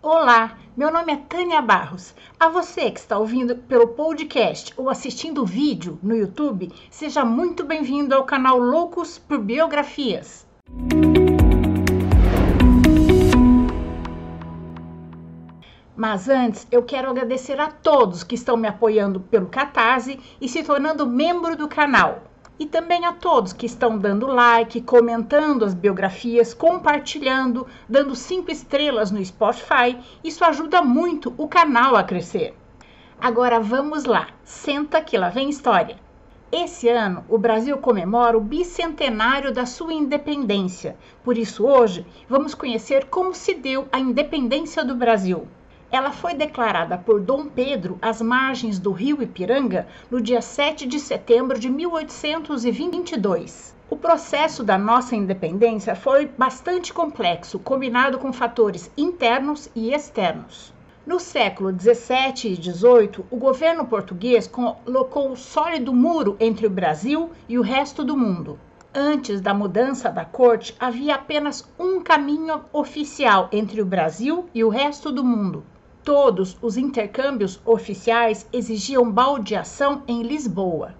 Olá, meu nome é Tânia Barros. A você que está ouvindo pelo podcast ou assistindo o vídeo no YouTube, seja muito bem-vindo ao canal Loucos por Biografias. Mas antes, eu quero agradecer a todos que estão me apoiando pelo Catarse e se tornando membro do canal. E também a todos que estão dando like, comentando as biografias, compartilhando, dando cinco estrelas no Spotify. Isso ajuda muito o canal a crescer. Agora vamos lá, senta que lá vem história. Esse ano, o Brasil comemora o bicentenário da sua independência. Por isso, hoje, vamos conhecer como se deu a independência do Brasil. Ela foi declarada por Dom Pedro às margens do rio Ipiranga no dia 7 de setembro de 1822. O processo da nossa independência foi bastante complexo, combinado com fatores internos e externos. No século 17 e 18, o governo português colocou um sólido muro entre o Brasil e o resto do mundo. Antes da mudança da corte, havia apenas um caminho oficial entre o Brasil e o resto do mundo, Todos os intercâmbios oficiais exigiam baldeação em Lisboa.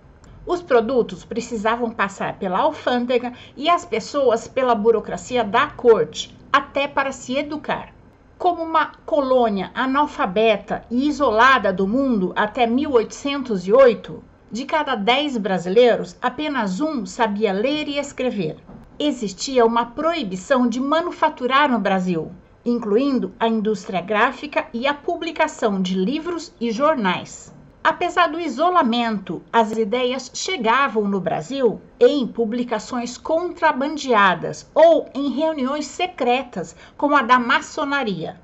Os produtos precisavam passar pela alfândega e as pessoas pela burocracia da corte, até para se educar. Como uma colônia analfabeta e isolada do mundo até 1808, de cada 10 brasileiros, apenas um sabia ler e escrever. Existia uma proibição de manufaturar no Brasil incluindo a indústria gráfica e a publicação de livros e jornais. Apesar do isolamento, as ideias chegavam no Brasil em publicações contrabandeadas ou em reuniões secretas, como a da maçonaria.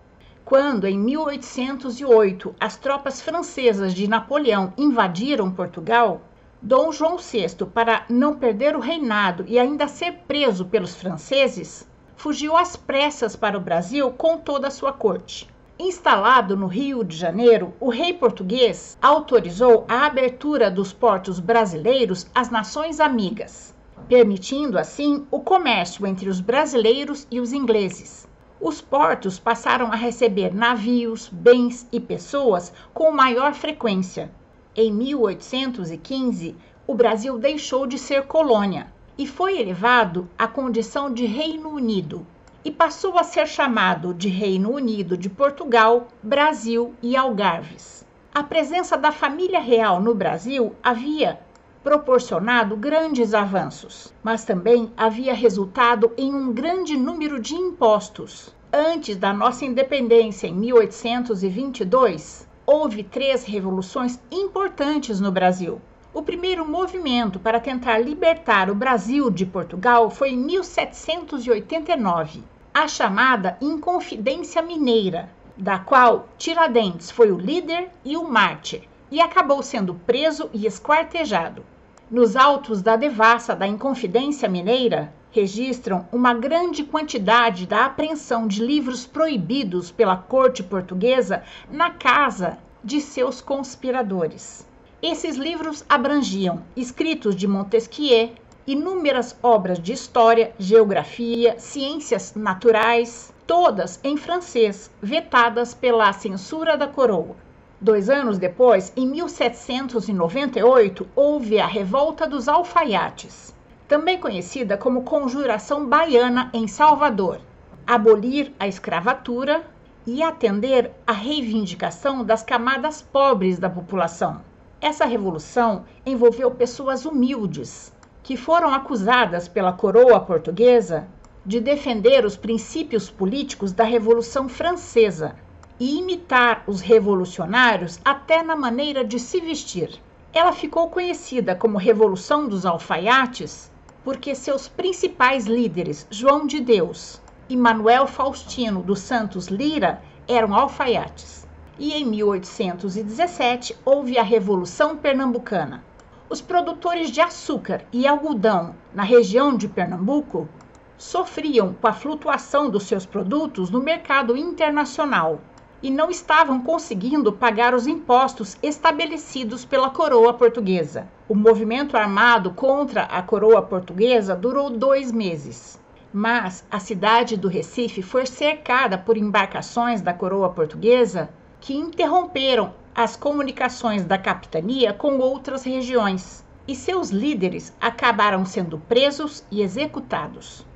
Quando, em 1808, as tropas francesas de Napoleão invadiram Portugal, Dom João VI, para não perder o reinado e ainda ser preso pelos franceses, fugiu às pressas para o Brasil com toda a sua corte. Instalado no Rio de Janeiro, o rei português autorizou a abertura dos portos brasileiros às nações amigas, permitindo assim o comércio entre os brasileiros e os ingleses. Os portos passaram a receber navios, bens e pessoas com maior frequência. Em 1815, o Brasil deixou de ser colônia e foi elevado à condição de Reino Unido e passou a ser chamado de Reino Unido de Portugal, Brasil e Algarves. A presença da família real no Brasil havia proporcionado grandes avanços, mas também havia resultado em um grande número de impostos. Antes da nossa independência, em 1822, houve três revoluções importantes no Brasil. O primeiro movimento para tentar libertar o Brasil de Portugal foi em 1789, a chamada Inconfidência Mineira, da qual Tiradentes foi o líder e o mártir, e acabou sendo preso e esquartejado. Nos autos da devassa da Inconfidência Mineira, registram uma grande quantidade da apreensão de livros proibidos pela corte portuguesa na casa de seus conspiradores. Esses livros abrangiam escritos de Montesquieu, inúmeras obras de história, geografia, ciências naturais, todas em francês, vetadas pela censura da coroa. Dois anos depois, em 1798, houve a Revolta dos Alfaiates, também conhecida como Conjuração Baiana em Salvador. Abolir a escravatura e atender à reivindicação das camadas pobres da população. Essa revolução envolveu pessoas humildes, que foram acusadas pela coroa portuguesa de defender os princípios políticos da Revolução Francesa e imitar os revolucionários até na maneira de se vestir. Ela ficou conhecida como Revolução dos Alfaiates porque seus principais líderes, João de Deus e Manuel Faustino dos Santos Lira, eram alfaiates e em 1817 houve a Revolução Pernambucana. Os produtores de açúcar e algodão na região de Pernambuco sofriam com a flutuação dos seus produtos no mercado internacional e não estavam conseguindo pagar os impostos estabelecidos pela coroa portuguesa. O movimento armado contra a coroa portuguesa durou dois meses. Mas a cidade do Recife foi cercada por embarcações da coroa portuguesa que interromperam as comunicações da capitania com outras regiões, e seus líderes acabaram sendo presos e executados.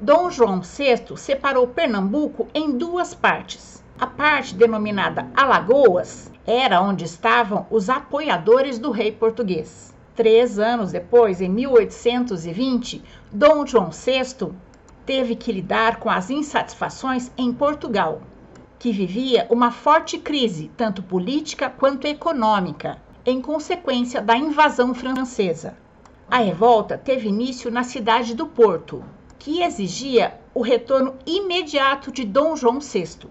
Dom João VI separou Pernambuco em duas partes. A parte denominada Alagoas era onde estavam os apoiadores do rei português. Três anos depois, em 1820, Dom João VI teve que lidar com as insatisfações em Portugal, que vivia uma forte crise, tanto política quanto econômica, em consequência da invasão francesa. A revolta teve início na cidade do Porto, que exigia o retorno imediato de Dom João VI.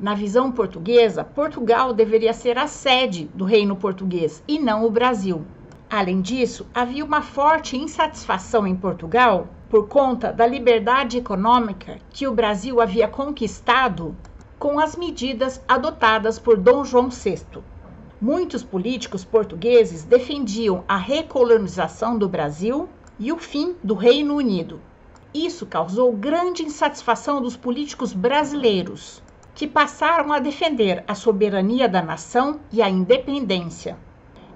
Na visão portuguesa, Portugal deveria ser a sede do reino português e não o Brasil. Além disso, havia uma forte insatisfação em Portugal por conta da liberdade econômica que o Brasil havia conquistado com as medidas adotadas por Dom João VI. Muitos políticos portugueses defendiam a recolonização do Brasil e o fim do Reino Unido. Isso causou grande insatisfação dos políticos brasileiros, que passaram a defender a soberania da nação e a independência.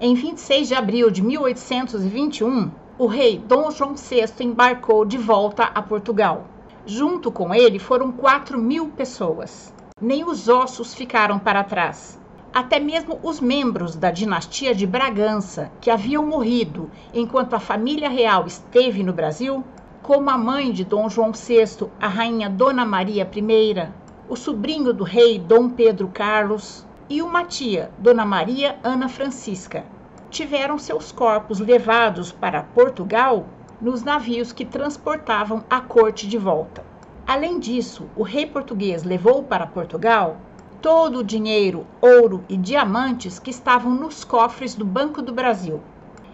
Em 26 de abril de 1821, o rei Dom João VI embarcou de volta a Portugal. Junto com ele foram 4 mil pessoas nem os ossos ficaram para trás. Até mesmo os membros da dinastia de Bragança, que haviam morrido enquanto a família real esteve no Brasil, como a mãe de Dom João VI, a rainha Dona Maria I, o sobrinho do rei Dom Pedro Carlos e uma tia, Dona Maria Ana Francisca, tiveram seus corpos levados para Portugal nos navios que transportavam a corte de volta. Além disso, o rei português levou para Portugal todo o dinheiro, ouro e diamantes que estavam nos cofres do Banco do Brasil.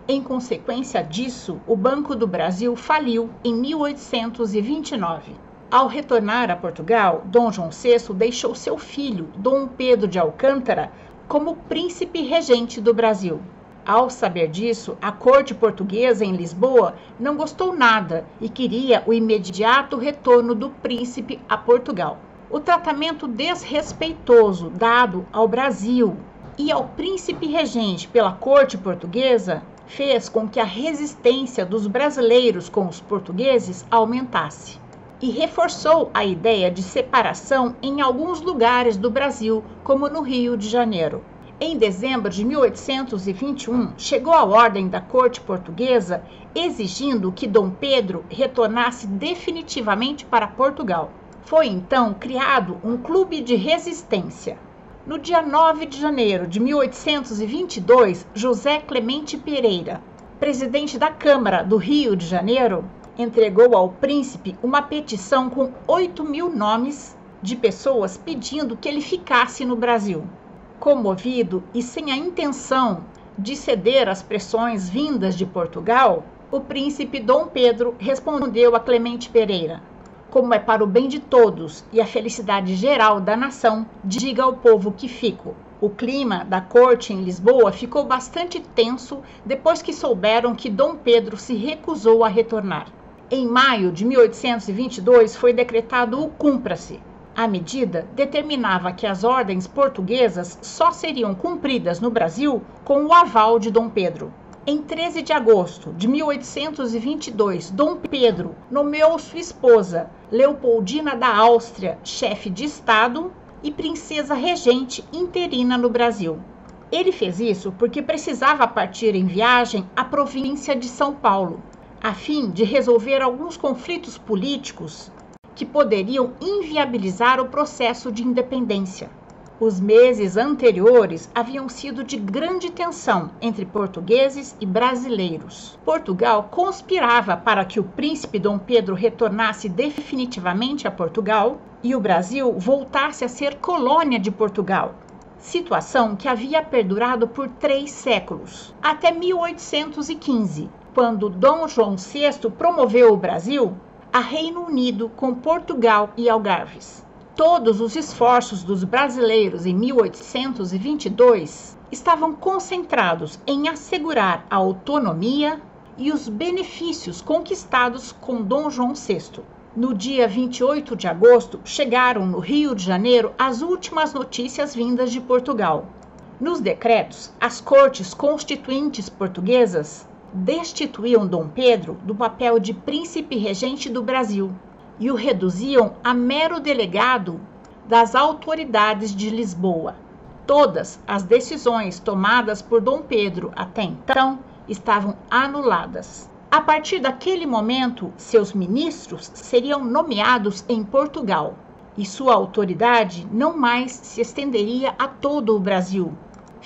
Em consequência disso, o Banco do Brasil faliu em 1829. Ao retornar a Portugal, Dom João VI deixou seu filho, Dom Pedro de Alcântara, como príncipe regente do Brasil. Ao saber disso, a corte portuguesa em Lisboa não gostou nada e queria o imediato retorno do príncipe a Portugal. O tratamento desrespeitoso dado ao Brasil e ao príncipe regente pela corte portuguesa fez com que a resistência dos brasileiros com os portugueses aumentasse e reforçou a ideia de separação em alguns lugares do Brasil, como no Rio de Janeiro. Em dezembro de 1821, chegou a ordem da corte portuguesa exigindo que Dom Pedro retornasse definitivamente para Portugal. Foi então criado um clube de resistência. No dia 9 de janeiro de 1822, José Clemente Pereira, presidente da Câmara do Rio de Janeiro, entregou ao príncipe uma petição com 8 mil nomes de pessoas pedindo que ele ficasse no Brasil. Comovido e sem a intenção de ceder às pressões vindas de Portugal, o príncipe Dom Pedro respondeu a Clemente Pereira: Como é para o bem de todos e a felicidade geral da nação, diga ao povo que fico. O clima da corte em Lisboa ficou bastante tenso depois que souberam que Dom Pedro se recusou a retornar. Em maio de 1822 foi decretado o cumpra-se, a medida determinava que as ordens portuguesas só seriam cumpridas no Brasil com o aval de Dom Pedro. Em 13 de agosto de 1822, Dom Pedro nomeou sua esposa, Leopoldina da Áustria, chefe de Estado e princesa regente interina no Brasil. Ele fez isso porque precisava partir em viagem à província de São Paulo, a fim de resolver alguns conflitos políticos que poderiam inviabilizar o processo de independência. Os meses anteriores haviam sido de grande tensão entre portugueses e brasileiros. Portugal conspirava para que o príncipe Dom Pedro retornasse definitivamente a Portugal e o Brasil voltasse a ser colônia de Portugal. Situação que havia perdurado por três séculos, até 1815, quando Dom João VI promoveu o Brasil a Reino Unido com Portugal e Algarves. Todos os esforços dos brasileiros em 1822 estavam concentrados em assegurar a autonomia e os benefícios conquistados com Dom João VI. No dia 28 de agosto, chegaram no Rio de Janeiro as últimas notícias vindas de Portugal. Nos decretos, as cortes constituintes portuguesas destituíam Dom Pedro do papel de príncipe regente do Brasil e o reduziam a mero delegado das autoridades de Lisboa. Todas as decisões tomadas por Dom Pedro até então estavam anuladas. A partir daquele momento, seus ministros seriam nomeados em Portugal e sua autoridade não mais se estenderia a todo o Brasil.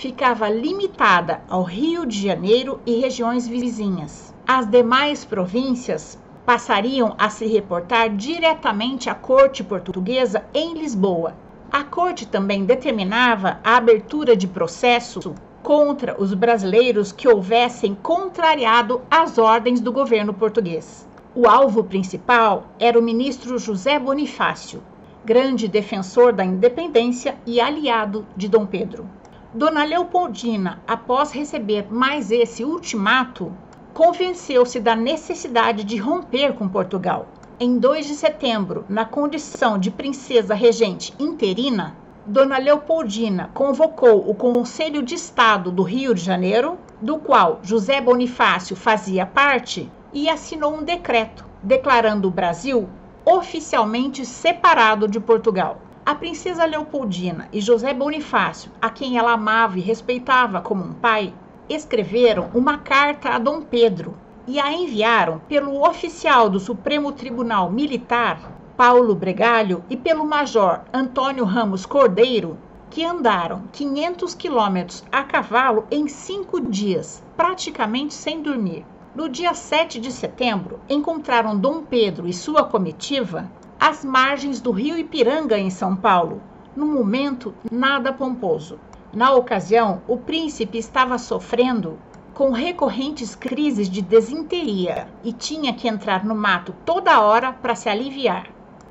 Ficava limitada ao Rio de Janeiro e regiões vizinhas. As demais províncias passariam a se reportar diretamente à corte portuguesa em Lisboa. A corte também determinava a abertura de processo contra os brasileiros que houvessem contrariado as ordens do governo português. O alvo principal era o ministro José Bonifácio, grande defensor da independência e aliado de Dom Pedro. Dona Leopoldina, após receber mais esse ultimato, convenceu-se da necessidade de romper com Portugal. Em 2 de setembro, na condição de princesa regente interina, Dona Leopoldina convocou o Conselho de Estado do Rio de Janeiro, do qual José Bonifácio fazia parte, e assinou um decreto declarando o Brasil oficialmente separado de Portugal. A princesa Leopoldina e José Bonifácio, a quem ela amava e respeitava como um pai, escreveram uma carta a Dom Pedro e a enviaram pelo oficial do Supremo Tribunal Militar Paulo Bregalho e pelo Major Antônio Ramos Cordeiro, que andaram 500 quilômetros a cavalo em cinco dias, praticamente sem dormir. No dia 7 de setembro, encontraram Dom Pedro e sua comitiva às margens do rio Ipiranga, em São Paulo, num momento nada pomposo. Na ocasião, o príncipe estava sofrendo com recorrentes crises de desinteria e tinha que entrar no mato toda hora para se aliviar.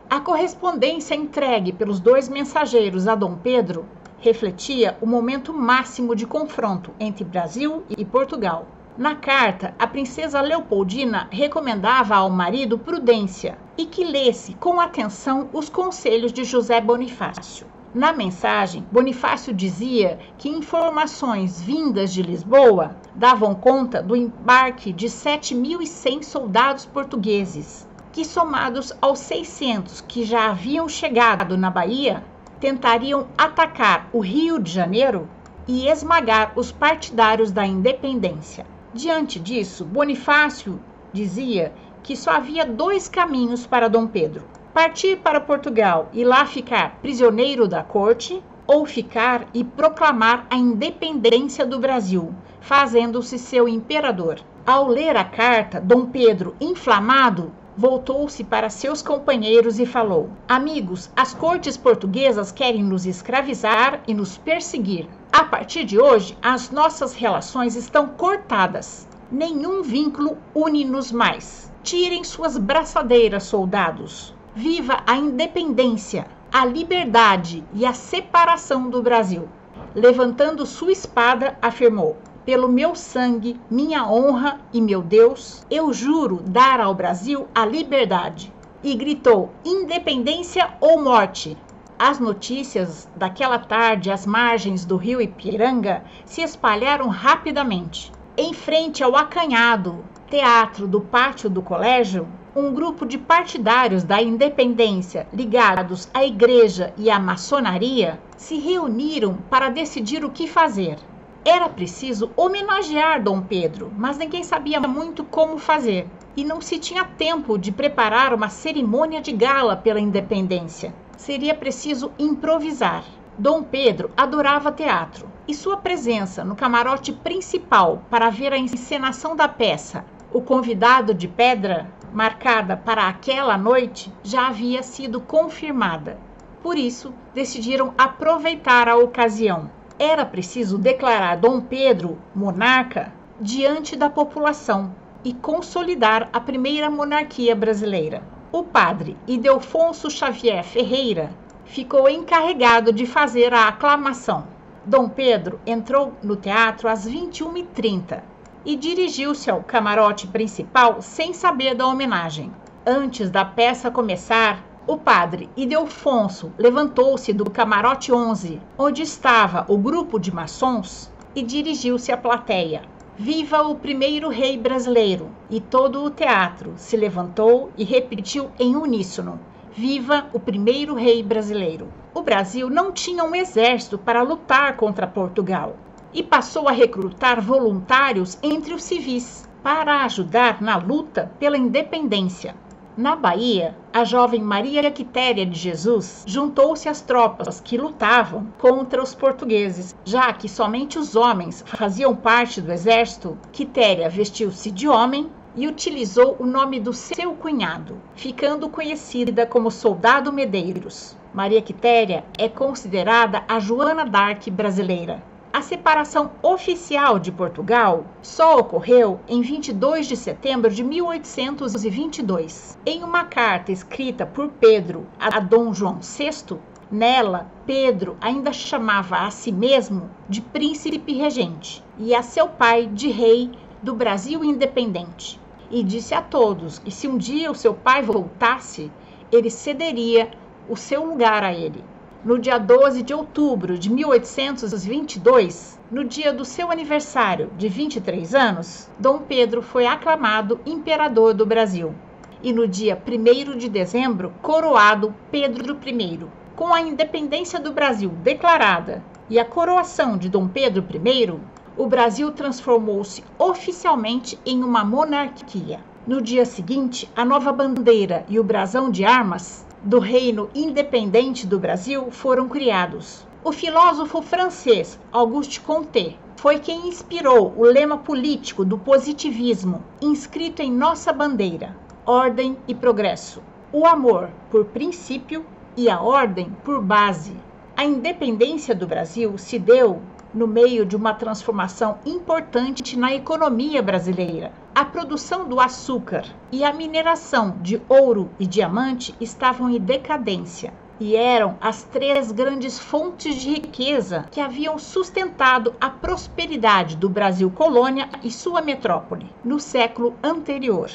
A correspondência entregue pelos dois mensageiros a Dom Pedro refletia o momento máximo de confronto entre Brasil e Portugal. Na carta, a princesa Leopoldina recomendava ao marido prudência e que lesse com atenção os conselhos de José Bonifácio. Na mensagem, Bonifácio dizia que informações vindas de Lisboa davam conta do embarque de 7.100 soldados portugueses que, somados aos 600 que já haviam chegado na Bahia, tentariam atacar o Rio de Janeiro e esmagar os partidários da independência. Diante disso, Bonifácio dizia que só havia dois caminhos para Dom Pedro: partir para Portugal e lá ficar prisioneiro da corte, ou ficar e proclamar a independência do Brasil, fazendo-se seu imperador. Ao ler a carta, Dom Pedro, inflamado, voltou-se para seus companheiros e falou: Amigos, as cortes portuguesas querem nos escravizar e nos perseguir. A partir de hoje, as nossas relações estão cortadas. Nenhum vínculo une-nos mais. Tirem suas braçadeiras, soldados. Viva a independência, a liberdade e a separação do Brasil. Levantando sua espada, afirmou: pelo meu sangue, minha honra e meu Deus, eu juro dar ao Brasil a liberdade. E gritou: independência ou morte. As notícias daquela tarde às margens do rio Ipiranga se espalharam rapidamente. Em frente ao acanhado teatro do pátio do colégio, um grupo de partidários da independência ligados à igreja e à maçonaria se reuniram para decidir o que fazer. Era preciso homenagear Dom Pedro, mas ninguém sabia muito como fazer. E não se tinha tempo de preparar uma cerimônia de gala pela independência. Seria preciso improvisar. Dom Pedro adorava teatro e sua presença no camarote principal para ver a encenação da peça, O Convidado de Pedra, marcada para aquela noite, já havia sido confirmada. Por isso, decidiram aproveitar a ocasião era preciso declarar Dom Pedro monarca diante da população e consolidar a primeira monarquia brasileira. O padre Idelfonso Xavier Ferreira ficou encarregado de fazer a aclamação. Dom Pedro entrou no teatro às 21h30 e dirigiu-se ao camarote principal sem saber da homenagem. Antes da peça começar, o padre Ildefonso levantou-se do camarote 11, onde estava o grupo de maçons, e dirigiu-se à plateia. Viva o primeiro rei brasileiro! E todo o teatro se levantou e repetiu em uníssono: Viva o primeiro rei brasileiro! O Brasil não tinha um exército para lutar contra Portugal e passou a recrutar voluntários entre os civis para ajudar na luta pela independência. Na Bahia, a jovem Maria Quitéria de Jesus juntou-se às tropas que lutavam contra os portugueses, já que somente os homens faziam parte do exército. Quitéria vestiu-se de homem e utilizou o nome do seu cunhado, ficando conhecida como Soldado Medeiros. Maria Quitéria é considerada a Joana d'Arc brasileira. A separação oficial de Portugal só ocorreu em 22 de setembro de 1822. Em uma carta escrita por Pedro a Dom João VI, nela Pedro ainda chamava a si mesmo de príncipe regente e a seu pai de rei do Brasil independente. E disse a todos que se um dia o seu pai voltasse, ele cederia o seu lugar a ele. No dia 12 de outubro de 1822, no dia do seu aniversário de 23 anos, Dom Pedro foi aclamado imperador do Brasil. E no dia 1 de dezembro, coroado Pedro I. Com a independência do Brasil declarada e a coroação de Dom Pedro I, o Brasil transformou-se oficialmente em uma monarquia. No dia seguinte, a nova bandeira e o brasão de armas do Reino Independente do Brasil foram criados. O filósofo francês Auguste Comte foi quem inspirou o lema político do positivismo, inscrito em nossa bandeira: ordem e progresso. O amor por princípio e a ordem por base. A independência do Brasil se deu no meio de uma transformação importante na economia brasileira. A produção do açúcar e a mineração de ouro e diamante estavam em decadência e eram as três grandes fontes de riqueza que haviam sustentado a prosperidade do Brasil colônia e sua metrópole no século anterior.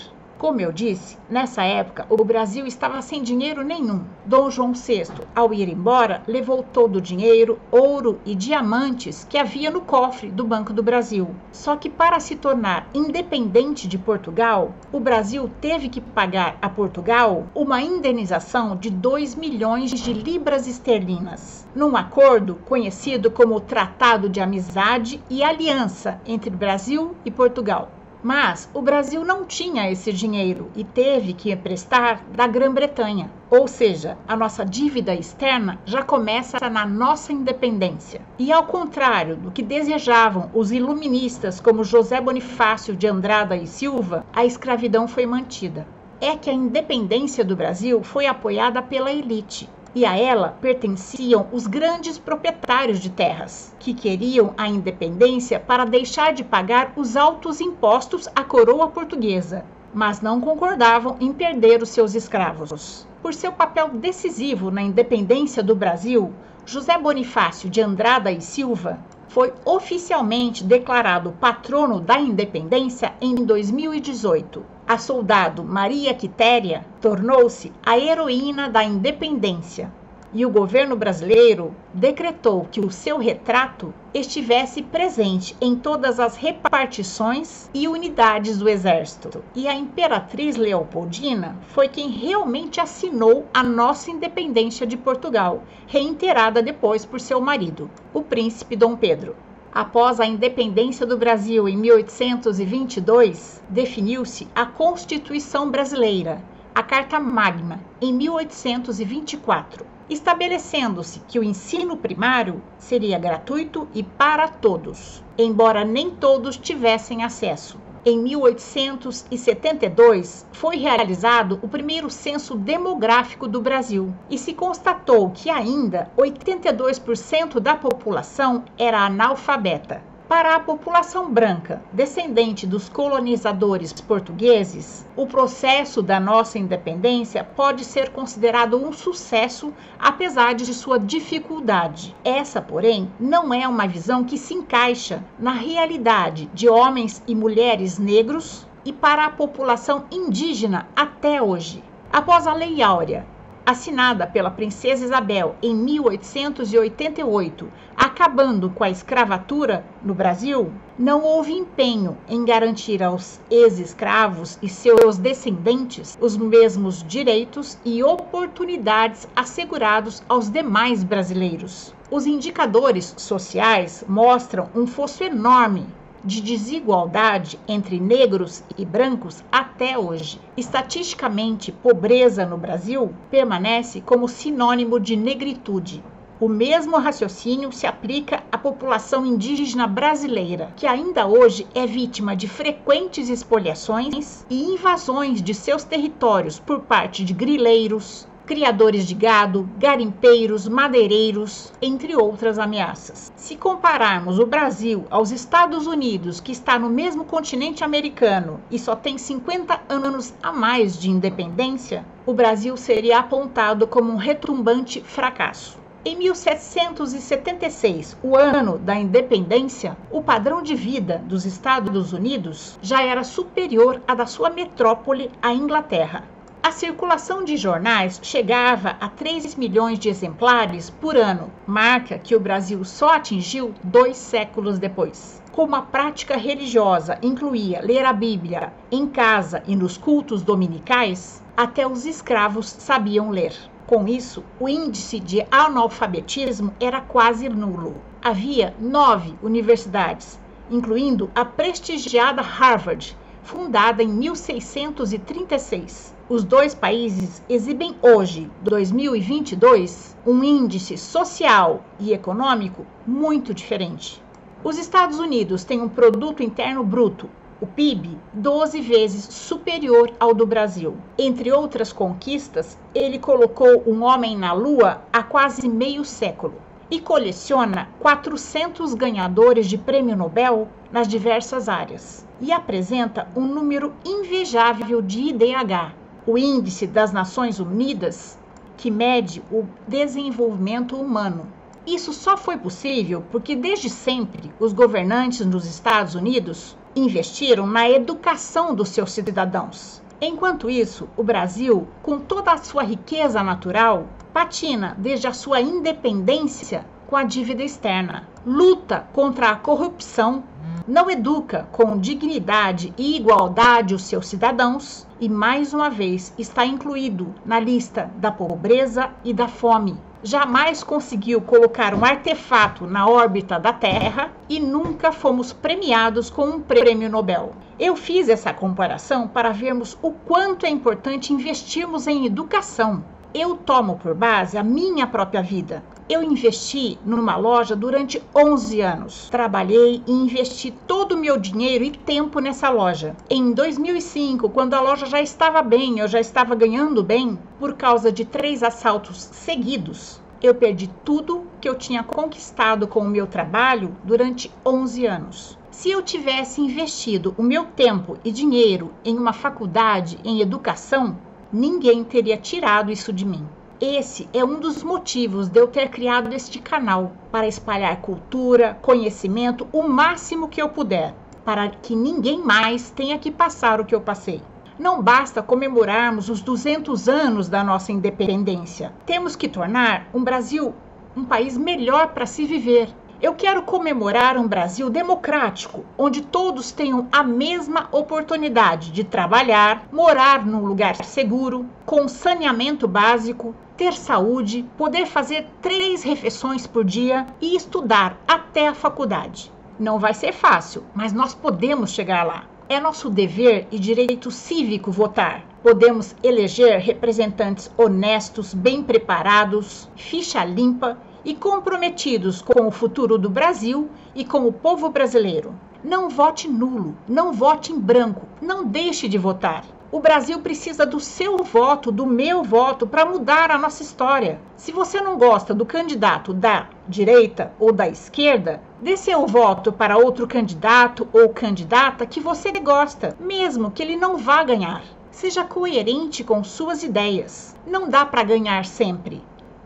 Como eu disse, nessa época o Brasil estava sem dinheiro nenhum. Dom João VI, ao ir embora, levou todo o dinheiro, ouro e diamantes que havia no cofre do Banco do Brasil. Só que para se tornar independente de Portugal, o Brasil teve que pagar a Portugal uma indenização de 2 milhões de libras esterlinas, num acordo conhecido como Tratado de Amizade e Aliança entre Brasil e Portugal. Mas o Brasil não tinha esse dinheiro e teve que emprestar da Grã-Bretanha. Ou seja, a nossa dívida externa já começa na nossa independência. E ao contrário do que desejavam os iluministas como José Bonifácio de Andrada e Silva, a escravidão foi mantida. É que a independência do Brasil foi apoiada pela elite, e a ela pertenciam os grandes proprietários de terras, que queriam a independência para deixar de pagar os altos impostos à coroa portuguesa, mas não concordavam em perder os seus escravos. Por seu papel decisivo na independência do Brasil, José Bonifácio de Andrada e Silva foi oficialmente declarado patrono da independência em 2018 a soldado Maria Quitéria tornou-se a heroína da independência e o governo brasileiro decretou que o seu retrato estivesse presente em todas as repartições e unidades do exército. E a imperatriz Leopoldina foi quem realmente assinou a nossa independência de Portugal, reiterada depois por seu marido, o príncipe Dom Pedro. Após a independência do Brasil em 1822, definiu-se a Constituição Brasileira, a Carta Magna, em 1824, estabelecendo-se que o ensino primário seria gratuito e para todos, embora nem todos tivessem acesso em 1872, foi realizado o primeiro censo demográfico do Brasil e se constatou que ainda 82% da população era analfabeta. Para a população branca, descendente dos colonizadores portugueses, o processo da nossa independência pode ser considerado um sucesso, apesar de sua dificuldade. Essa, porém, não é uma visão que se encaixa na realidade de homens e mulheres negros, e para a população indígena até hoje. Após a Lei Áurea, assinada pela Princesa Isabel em 1888, acabando com a escravatura no Brasil, não houve empenho em garantir aos ex-escravos e seus descendentes os mesmos direitos e oportunidades assegurados aos demais brasileiros. Os indicadores sociais mostram um fosso enorme de desigualdade entre negros e brancos até hoje. Estatisticamente, pobreza no Brasil permanece como sinônimo de negritude. O mesmo raciocínio se aplica à população indígena brasileira, que ainda hoje é vítima de frequentes expoliações e invasões de seus territórios por parte de grileiros, criadores de gado, garimpeiros, madeireiros, entre outras ameaças. Se compararmos o Brasil aos Estados Unidos, que está no mesmo continente americano e só tem 50 anos a mais de independência, o Brasil seria apontado como um retumbante fracasso. Em 1776, o ano da independência, o padrão de vida dos Estados Unidos já era superior à da sua metrópole, a Inglaterra. A circulação de jornais chegava a 3 milhões de exemplares por ano, marca que o Brasil só atingiu dois séculos depois. Como a prática religiosa incluía ler a Bíblia em casa e nos cultos dominicais, até os escravos sabiam ler. Com isso, o índice de analfabetismo era quase nulo. Havia nove universidades, incluindo a prestigiada Harvard, fundada em 1636 os dois países exibem hoje, 2022, um índice social e econômico muito diferente. Os Estados Unidos têm um produto interno bruto, o PIB, 12 vezes superior ao do Brasil. Entre outras conquistas, ele colocou um homem na Lua há quase meio século e coleciona 400 ganhadores de prêmio Nobel nas diversas áreas e apresenta um número invejável de IDH, o Índice das Nações Unidas, que mede o desenvolvimento humano. Isso só foi possível porque, desde sempre, os governantes nos Estados Unidos investiram na educação dos seus cidadãos. Enquanto isso, o Brasil, com toda a sua riqueza natural, patina desde a sua independência com a dívida externa, luta contra a corrupção, não educa com dignidade e igualdade os seus cidadãos e mais uma vez está incluído na lista da pobreza e da fome. Jamais conseguiu colocar um artefato na órbita da Terra e nunca fomos premiados com um prêmio Nobel. Eu fiz essa comparação para vermos o quanto é importante investirmos em educação. Eu tomo por base a minha própria vida. Eu investi numa loja durante 11 anos. Trabalhei e investi todo o meu dinheiro e tempo nessa loja. Em 2005, quando a loja já estava bem, eu já estava ganhando bem, por causa de três assaltos seguidos, eu perdi tudo que eu tinha conquistado com o meu trabalho durante 11 anos. Se eu tivesse investido o meu tempo e dinheiro em uma faculdade em educação, ninguém teria tirado isso de mim. Esse é um dos motivos de eu ter criado este canal para espalhar cultura, conhecimento o máximo que eu puder, para que ninguém mais tenha que passar o que eu passei. Não basta comemorarmos os 200 anos da nossa independência. Temos que tornar um Brasil um país melhor para se viver, eu quero comemorar um Brasil democrático, onde todos tenham a mesma oportunidade de trabalhar, morar num lugar seguro, com saneamento básico, ter saúde, poder fazer três refeições por dia e estudar até a faculdade. Não vai ser fácil, mas nós podemos chegar lá. É nosso dever e direito cívico votar. Podemos eleger representantes honestos, bem preparados, ficha limpa e comprometidos com o futuro do Brasil e com o povo brasileiro. Não vote nulo, não vote em branco, não deixe de votar. O Brasil precisa do seu voto, do meu voto, para mudar a nossa história. Se você não gosta do candidato da direita ou da esquerda, dê seu voto para outro candidato ou candidata que você gosta, mesmo que ele não vá ganhar. Seja coerente com suas ideias. Não dá para ganhar sempre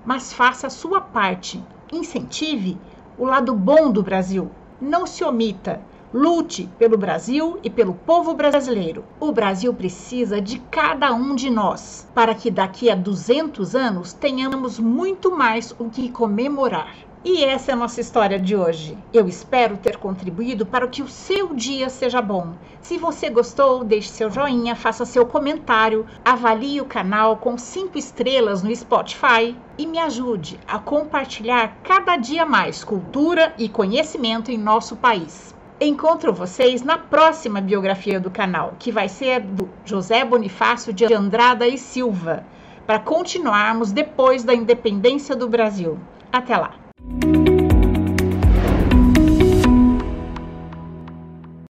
mas faça a sua parte. Incentive o lado bom do Brasil. Não se omita. Lute pelo Brasil e pelo povo brasileiro. O Brasil precisa de cada um de nós para que daqui a 200 anos tenhamos muito mais o que comemorar. E essa é a nossa história de hoje. Eu espero ter contribuído para que o seu dia seja bom. Se você gostou, deixe seu joinha, faça seu comentário, avalie o canal com 5 estrelas no Spotify e me ajude a compartilhar cada dia mais cultura e conhecimento em nosso país. Encontro vocês na próxima biografia do canal, que vai ser do José Bonifácio de Andrada e Silva, para continuarmos depois da independência do Brasil. Até lá! Thank you.